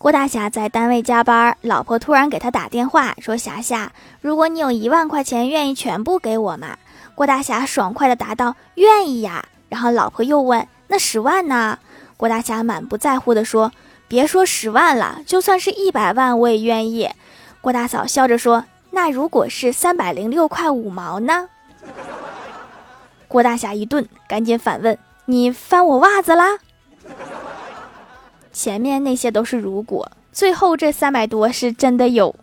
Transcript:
郭大侠在单位加班，老婆突然给他打电话说：“霞霞，如果你有一万块钱，愿意全部给我吗？”郭大侠爽快地答道：“愿意呀。”然后老婆又问：“那十万呢？”郭大侠满不在乎地说：“别说十万了，就算是一百万我也愿意。”郭大嫂笑着说：“那如果是三百零六块五毛呢？”郭大侠一顿，赶紧反问：“你翻我袜子啦？”前面那些都是如果，最后这三百多是真的有。